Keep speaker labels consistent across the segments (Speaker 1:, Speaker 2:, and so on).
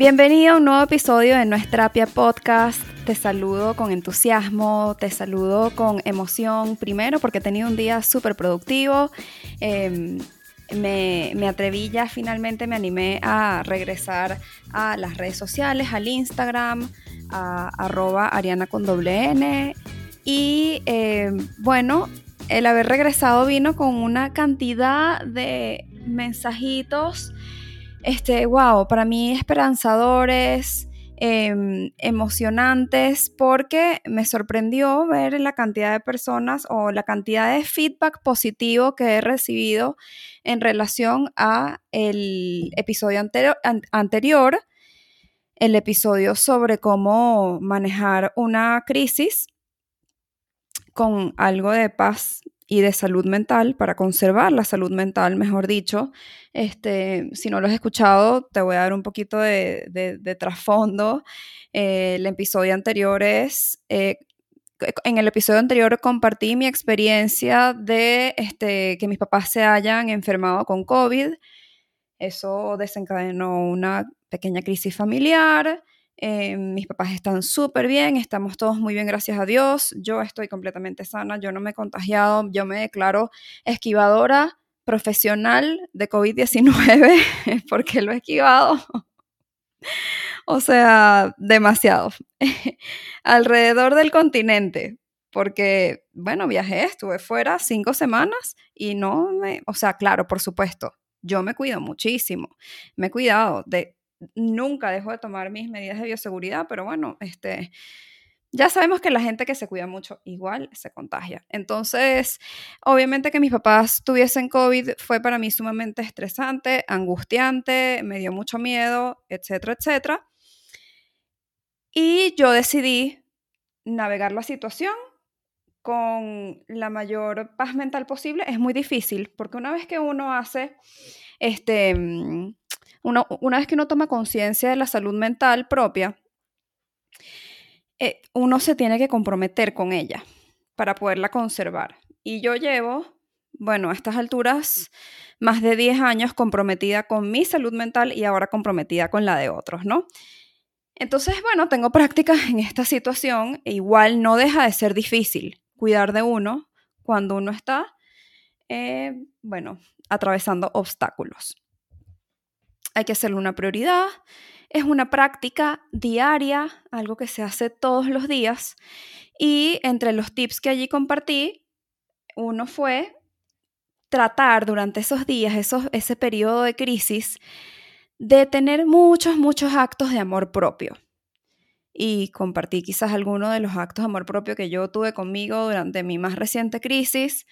Speaker 1: Bienvenido a un nuevo episodio de Nuestra Terapia Podcast. Te saludo con entusiasmo, te saludo con emoción, primero porque he tenido un día súper productivo. Em, me, me, atreví ya, finalmente me animé a regresar a las redes sociales, al Instagram, a arroba Ariana con doble N. Y em, bueno, el haber regresado vino con una cantidad de mensajitos este, wow, para mí esperanzadores, em, emocionantes, porque me sorprendió ver la cantidad de personas o la cantidad de feedback positivo que he recibido en relación a el episodio anterior, el episodio sobre cómo manejar una crisis con algo de paz y de salud mental, para conservar la salud mental, mejor dicho. Este, si no lo has escuchado, te voy a dar un poquito de, trasfondo. Eh, el episodio anterior es... Eh, en el episodio anterior compartí mi experiencia de este, que mis papás se hayan enfermado con COVID. Eso desencadenó una pequeña crisis familiar. Eh, mis papás están súper bien, estamos todos muy bien, gracias a Dios. Yo estoy completamente sana, yo no me he contagiado, yo me declaro esquivadora profesional de COVID-19 porque lo he esquivado. o sea, demasiado. Alrededor del continente, porque, bueno, viajé, estuve fuera cinco semanas y no me, o sea, claro, por supuesto, yo me cuido muchísimo, me he cuidado de nunca dejo de tomar mis medidas de bioseguridad, pero bueno, este, ya sabemos que la gente que se cuida mucho igual se contagia. Entonces, obviamente que mis papás tuviesen COVID fue para mí sumamente estresante, angustiante, me dio mucho miedo, etcétera, etcétera. Y yo decidí navegar la situación con la mayor paz mental posible. Es muy difícil porque una vez que uno hace este mm, una vez que uno toma conciencia de la salud mental propia, eh, uno se tiene que comprometer con ella para poderla conservar. Y yo llevo, bueno, a estas alturas, más de 10 años comprometida con mi salud mental y ahora comprometida con la de otros, ¿no? Entonces, bueno, tengo prácticas en esta situación e igual no deja de ser difícil cuidar de uno cuando uno está, eh, bueno, atravesando obstáculos hay que hacerlo una prioridad. Es una práctica diaria, algo que se hace todos los días. Y entre los tips que allí compartí, uno fue tratar durante esos días, esos, ese periodo de crisis, de tener muchos, muchos actos de amor propio. Y compartí quizás algunos de los actos de amor propio que yo tuve conmigo durante mi más reciente crisis,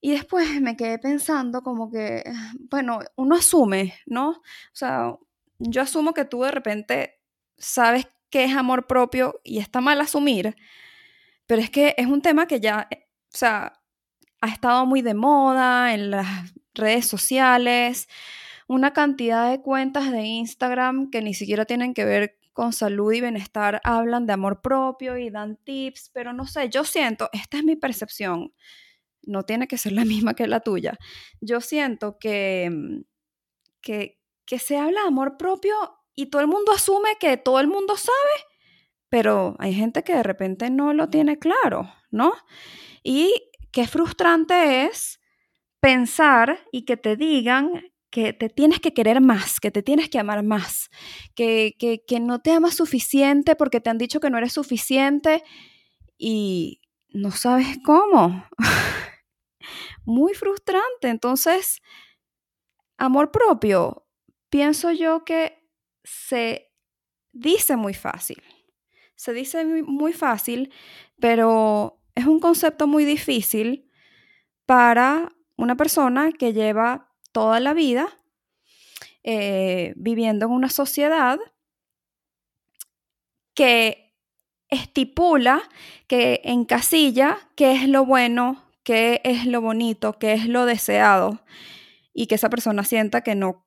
Speaker 1: y después me quedé pensando como que, bueno, uno asume, ¿no? O sea, yo asumo que tú de repente sabes qué es amor propio y está mal asumir, pero es que es un tema que ya, eh, o sea, ha estado muy de moda en las redes sociales, una cantidad de cuentas de Instagram que ni siquiera tienen que ver con salud y bienestar hablan de amor propio y dan tips, pero no sé, yo siento, esta es mi percepción, no tiene que ser la misma que la tuya. Yo siento que, mm, que, que se habla de amor propio y todo el mundo asume que todo el mundo sabe, pero hay gente que de repente no lo tiene claro, ¿no? Y qué frustrante es pensar y que te digan que te tienes que querer más, que te tienes que amar más, que, que, que no te amas suficiente porque te han dicho que no eres suficiente y no sabes cómo. Muy frustrante. Entonces, amor propio, pienso yo que se dice muy fácil. Se dice muy fácil, pero es un concepto muy difícil para una persona que lleva toda la vida eh, viviendo en una sociedad que estipula, que encasilla qué es lo bueno, qué es lo bonito, qué es lo deseado, y que esa persona sienta que no,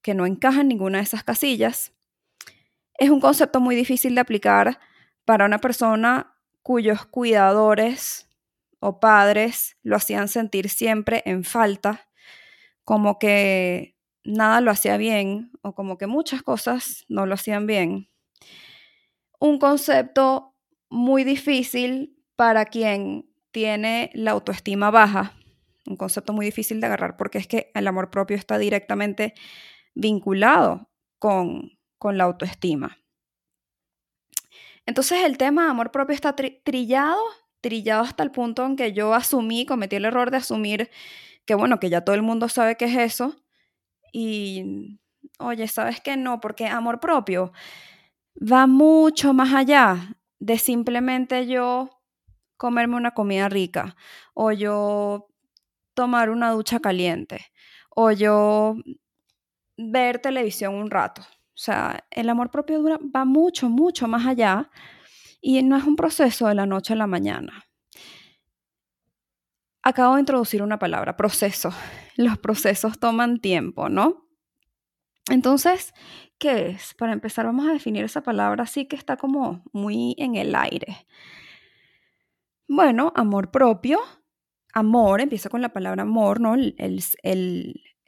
Speaker 1: que no encaja en ninguna de esas casillas, es un concepto muy difícil de aplicar para una persona cuyos cuidadores o padres lo hacían sentir siempre en falta como que nada lo hacía bien o como que muchas cosas no lo hacían bien. Un concepto muy difícil para quien tiene la autoestima baja, un concepto muy difícil de agarrar porque es que el amor propio está directamente vinculado con, con la autoestima. Entonces el tema de amor propio está trillado, trillado hasta el punto en que yo asumí, cometí el error de asumir que bueno, que ya todo el mundo sabe qué es eso. Y, oye, ¿sabes qué? No, porque amor propio va mucho más allá de simplemente yo comerme una comida rica o yo tomar una ducha caliente o yo ver televisión un rato. O sea, el amor propio va mucho, mucho más allá y no es un proceso de la noche a la mañana acabo de introducir una palabra, proceso. Los procesos toman tiempo, ¿no? Entonces, ¿qué es? Para empezar, vamos a definir esa palabra así que está como muy en el aire. Bueno, amor propio. Amor, empieza con la palabra amor, ¿no? El,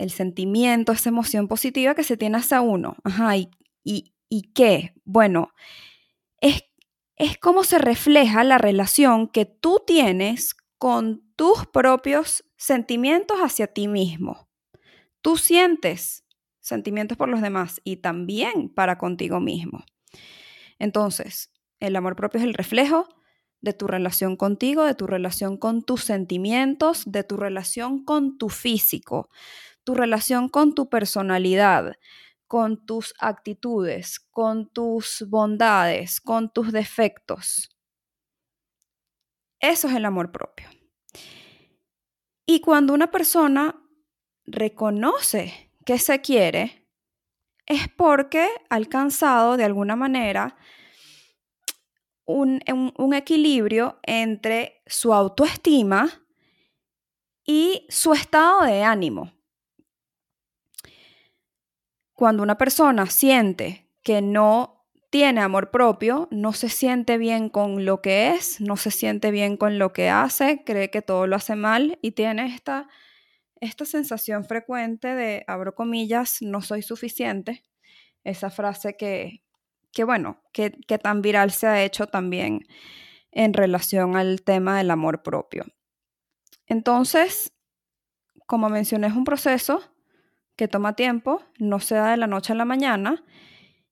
Speaker 1: sentimiento, esa emoción positiva que se tiene hacia uno. Ajá, ¿y, y, y qué? Bueno, es, es cómo se refleja la relación que tú tienes con tus propios sentimientos hacia ti mismo. Tú sientes sentimientos por los demás y también para contigo mismo. Entonces, el amor propio es el reflejo de tu relación contigo, de tu relación con tus sentimientos, de tu relación con tu físico, tu relación con tu personalidad, con tus actitudes, con tus bondades, con tus defectos. Eso es el amor propio. Y cuando una persona reconoce que se quiere, es porque ha alcanzado de alguna manera un, equilibrio entre su autoestima y su estado de ánimo. Cuando una persona siente que no tiene amor propio, no se siente bien con lo que es, no se siente bien con lo que hace, cree que todo lo hace mal y tiene esta, esta sensación frecuente de, abro comillas, no soy suficiente. Esa frase que, que bueno, que, que tan viral se ha hecho también en relación al tema del amor propio. Entonces, como mencioné, es un proceso que toma tiempo, no se da de la noche a la mañana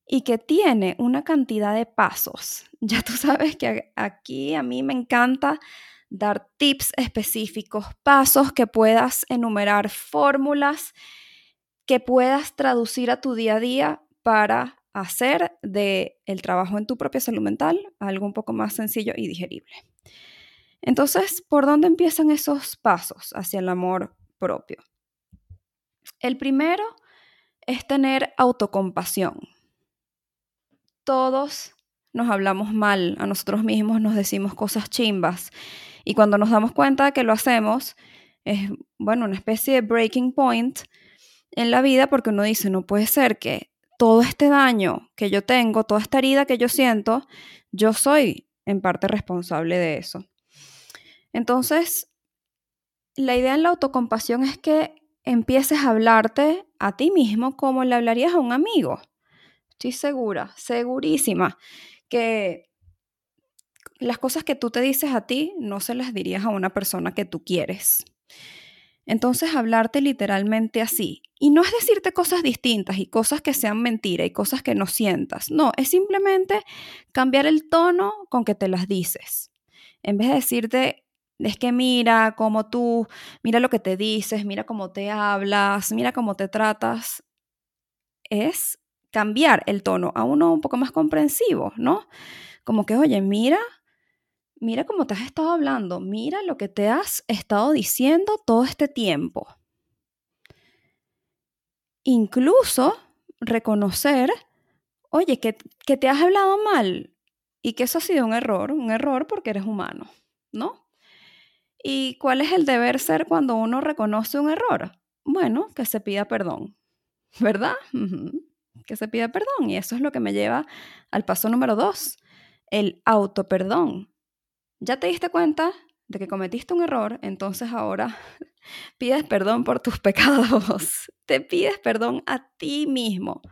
Speaker 1: y que tiene una cantidad de pasos. Ya tú sabes que aquí a mí me encanta dar tips específicos, pasos que puedas enumerar, fórmulas que puedas traducir a tu día a día para hacer de el trabajo en tu propia salud mental algo un poco más sencillo y digerible. Entonces, ¿por dónde empiezan esos pasos hacia el amor propio? El primero es tener autocompasión todos nos hablamos mal a nosotros mismos, nos decimos cosas chimbas. Y cuando nos damos cuenta de que lo hacemos, es, bueno, una especie de breaking point en la vida porque uno dice, no puede ser que todo este daño que yo tengo, toda esta herida que yo siento, yo soy en parte responsable de eso. Entonces, la idea en la autocompasión es que empieces a hablarte a ti mismo como le hablarías a un amigo. Estoy segura, segurísima, que las cosas que tú te dices a ti no se las dirías a una persona que tú quieres. Entonces hablarte literalmente así. Y no es decirte cosas distintas y cosas que sean mentira y cosas que no sientas. No, es simplemente cambiar el tono con que te las dices. En vez de decirte, es que mira cómo tú, mira lo que te dices, mira cómo te hablas, mira cómo te tratas, es cambiar el tono a uno un poco más comprensivo, ¿no? Como que, oye, mira mira cómo te has estado hablando, mira lo que te has estado diciendo todo este tiempo. Incluso reconocer, oye, que, que te has hablado mal y que eso ha sido un error, un error porque eres humano, ¿no? ¿Y cuál es el deber ser cuando uno reconoce un error? Bueno, que se pida perdón, ¿verdad? Que se pida perdón. Y eso es lo que me lleva al paso número dos, el autoperdón. Ya te diste cuenta de que cometiste un error, entonces ahora pides perdón por tus pecados. Te pides perdón a ti mismo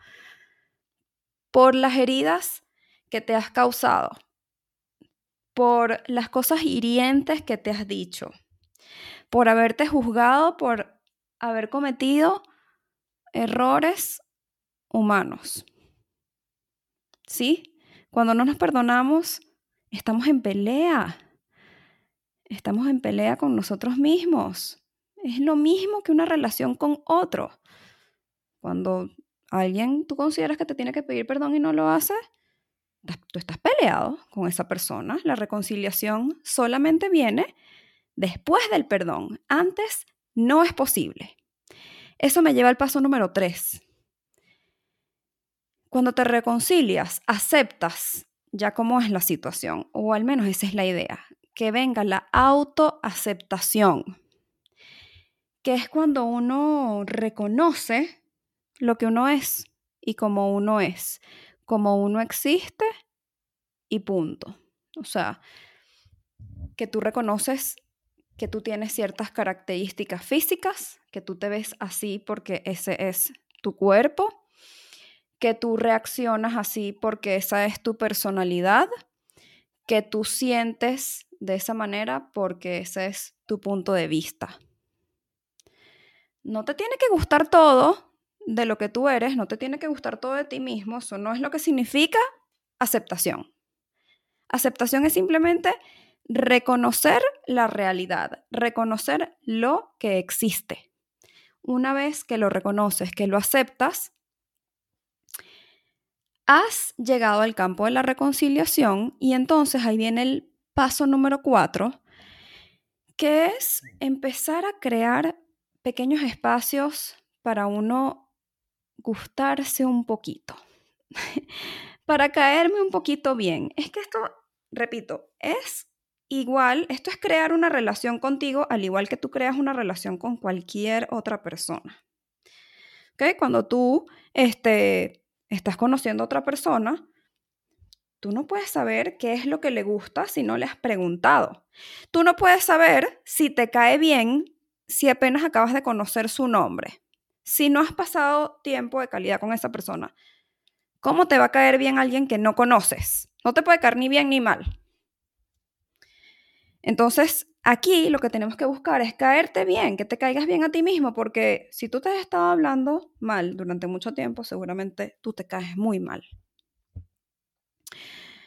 Speaker 1: por las heridas que te has causado, por las cosas hirientes que te has dicho, por haberte juzgado, por haber cometido errores humanos. ¿Sí? Cuando no nos perdonamos, Estamos en pelea. Estamos en pelea con nosotros mismos. Es lo mismo que una relación con otro. Cuando alguien tú consideras que te tiene que pedir perdón y no lo hace, tú estás peleado con esa persona. La reconciliación solamente viene después del perdón. Antes no es posible. Eso me lleva al paso número tres. Cuando te reconcilias, aceptas ya cómo es la situación, o al menos esa es la idea, que venga la autoaceptación, que es cuando uno reconoce lo que uno es y como uno es, como uno existe y punto. O sea, que tú reconoces que tú tienes ciertas características físicas, que tú te ves así porque ese es tu cuerpo, que tú reaccionas así porque esa es tu personalidad, que tú sientes de esa manera porque ese es tu punto de vista. No te tiene que gustar todo de lo que tú eres, no te tiene que gustar todo de ti mismo, eso no es lo que significa aceptación. Aceptación es simplemente reconocer la realidad, reconocer lo que existe. Una vez que lo reconoces, que lo aceptas, has llegado al campo de la reconciliación y entonces ahí viene el paso número cuatro, que es empezar a crear pequeños espacios para uno gustarse un poquito, para caerme un poquito bien. Es que esto, repito, es igual, esto es crear una relación contigo al igual que tú creas una relación con cualquier otra persona. ¿Ok? Cuando tú, este, estás conociendo a otra persona, tú no puedes saber qué es lo que le gusta si no le has preguntado. Tú no puedes saber si te cae bien si apenas acabas de conocer su nombre. Si no has pasado tiempo de calidad con esa persona, ¿cómo te va a caer bien alguien que no conoces? No te puede caer ni bien ni mal. Entonces, aquí lo que tenemos que buscar es caerte bien, que te caigas bien a ti mismo, porque si tú te has estado hablando mal durante mucho tiempo, seguramente tú te caes muy mal.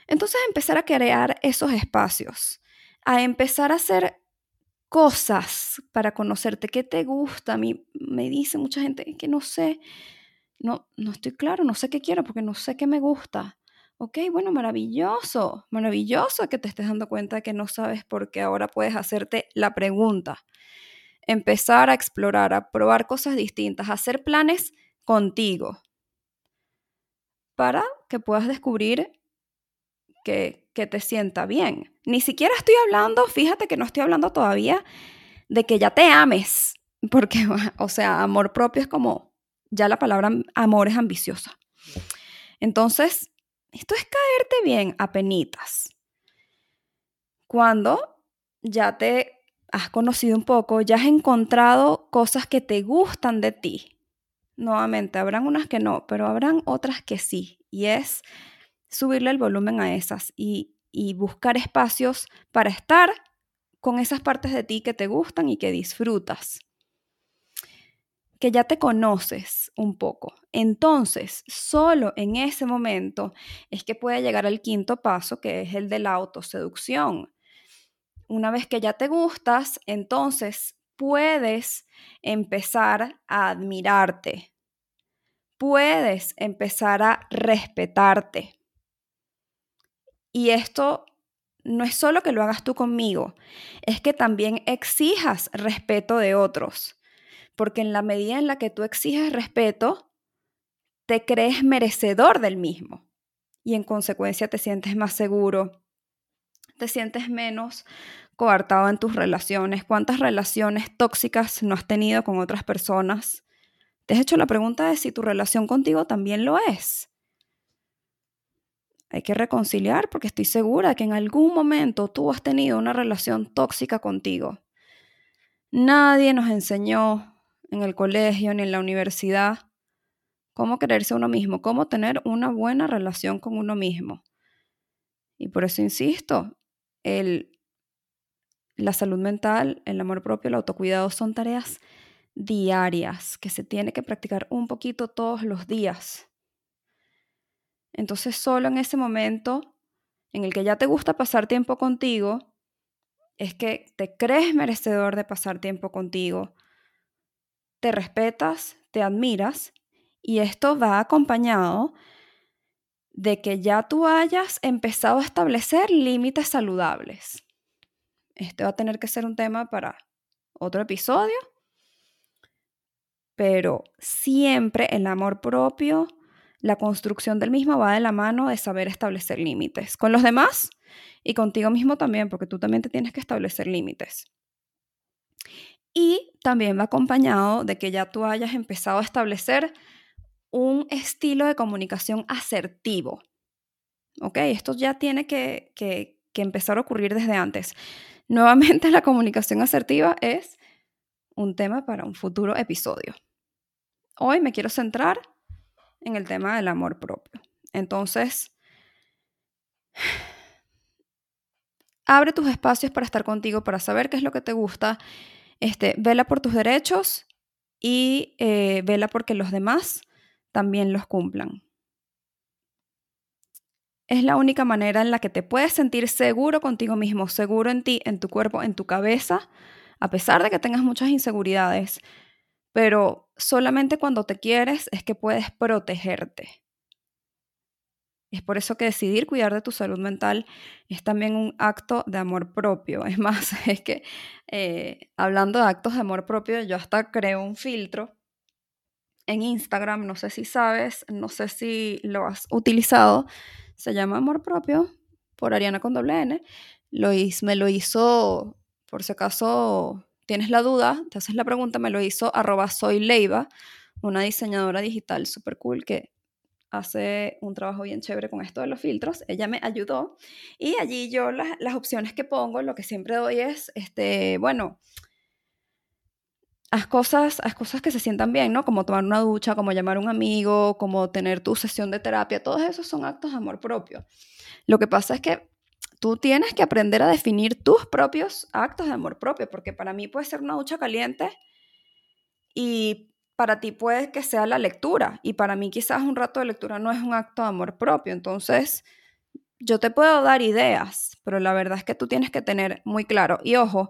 Speaker 1: Entonces, empezar a crear esos espacios, a empezar a hacer cosas para conocerte, qué te gusta. A mí me dice mucha gente que no sé, no, no estoy claro, no sé qué quiero porque no sé qué me gusta. Ok, bueno, maravilloso, maravilloso que te estés dando cuenta que no sabes por qué ahora puedes hacerte la pregunta. Empezar a explorar, a probar cosas distintas, a hacer planes contigo para que puedas descubrir que, que te sienta bien. Ni siquiera estoy hablando, fíjate que no estoy hablando todavía de que ya te ames, porque, o sea, amor propio es como, ya la palabra amor es ambiciosa. Entonces, esto es caerte bien a penitas. Cuando ya te has conocido un poco, ya has encontrado cosas que te gustan de ti. Nuevamente, habrán unas que no, pero habrán otras que sí. Y es subirle el volumen a esas y, y buscar espacios para estar con esas partes de ti que te gustan y que disfrutas. Que ya te conoces un poco. Entonces, solo en ese momento es que puede llegar al quinto paso, que es el de la autoseducción. Una vez que ya te gustas, entonces puedes empezar a admirarte. Puedes empezar a respetarte. Y esto no es solo que lo hagas tú conmigo, es que también exijas respeto de otros porque en la medida en la que tú exiges respeto, te crees merecedor del mismo y en consecuencia te sientes más seguro, te sientes menos coartado en tus relaciones. ¿Cuántas relaciones tóxicas no has tenido con otras personas? ¿Te has hecho la pregunta de si tu relación contigo también lo es? Hay que reconciliar porque estoy segura que en algún momento tú has tenido una relación tóxica contigo. Nadie nos enseñó en el colegio ni en la universidad cómo quererse uno mismo, cómo tener una buena relación con uno mismo. Y por eso insisto, el, la salud mental, el amor propio, el autocuidado son tareas diarias que se tiene que practicar un poquito todos los días. Entonces solo en ese momento en el que ya te gusta pasar tiempo contigo, es que te crees merecedor de pasar tiempo contigo, te respetas, te admiras y esto va acompañado de que ya tú hayas empezado a establecer límites saludables. Este va a tener que ser un tema para otro episodio, pero siempre el amor propio, la construcción del mismo va de la mano de saber establecer límites con los demás y contigo mismo también, porque tú también te tienes que establecer límites. Y también va acompañado de que ya tú hayas empezado a establecer un estilo de comunicación asertivo. ¿Ok? Esto ya tiene que, que, que empezar a ocurrir desde antes. Nuevamente, la comunicación asertiva es un tema para un futuro episodio. Hoy me quiero centrar en el tema del amor propio. Entonces, abre tus espacios para estar contigo, para saber qué es lo que te gusta este, vela por tus derechos y eh, vela porque los demás también los cumplan. Es la única manera en la que te puedes sentir seguro contigo mismo, seguro en ti, en tu cuerpo, en tu cabeza, a pesar de que tengas muchas inseguridades. Pero solamente cuando te quieres es que puedes protegerte. Es por eso que decidir cuidar de tu salud mental es también un acto de amor propio. Es más, es que eh, hablando de actos de amor propio, yo hasta creo un filtro en Instagram, no sé si sabes, no sé si lo has utilizado, se llama Amor Propio por Ariana con doble N. Lo me lo hizo, por si acaso tienes la duda, te haces la pregunta, me lo hizo arroba soy Leiva, una diseñadora digital súper cool que hace un trabajo bien chévere con esto de los filtros. Ella me ayudó y allí yo las, las opciones que pongo, lo que siempre doy es, este, bueno, haz cosas, haz cosas que se sientan bien, ¿no? Como tomar una ducha, como llamar a un amigo, como tener tu sesión de terapia, todos esos son actos de amor propio. Lo que pasa es que tú tienes que aprender a definir tus propios actos de amor propio, porque para mí puede ser una ducha caliente y para ti puede que sea la lectura y para mí quizás un rato de lectura no es un acto de amor propio. Entonces, yo te puedo dar ideas, pero la verdad es que tú tienes que tener muy claro. Y ojo,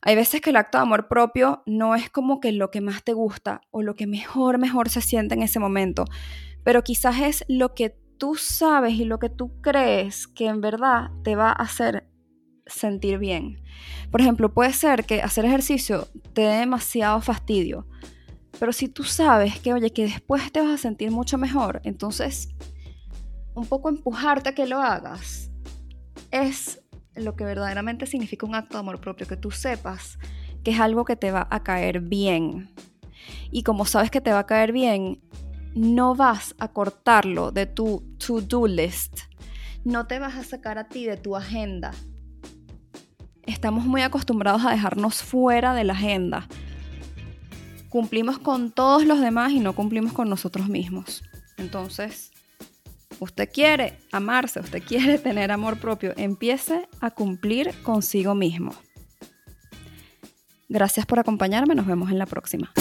Speaker 1: hay veces que el acto de amor propio no es como que lo que más te gusta o lo que mejor, mejor se siente en ese momento, pero quizás es lo que tú sabes y lo que tú crees que en verdad te va a hacer sentir bien. Por ejemplo, puede ser que hacer ejercicio te dé demasiado fastidio pero si tú sabes que, oye, que después te vas a sentir mucho mejor, entonces un poco empujarte a que lo hagas es lo que verdaderamente significa un acto de amor propio, que tú sepas que es algo que te va a caer bien. Y como sabes que te va a caer bien, no vas a cortarlo de tu to-do list. No te vas a sacar a ti de tu agenda. Estamos muy acostumbrados a dejarnos fuera de la agenda cumplimos con todos los demás y no cumplimos con nosotros mismos. Entonces, usted quiere amarse, usted quiere tener amor propio, empiece a cumplir consigo mismo. Gracias por acompañarme, nos vemos en la próxima.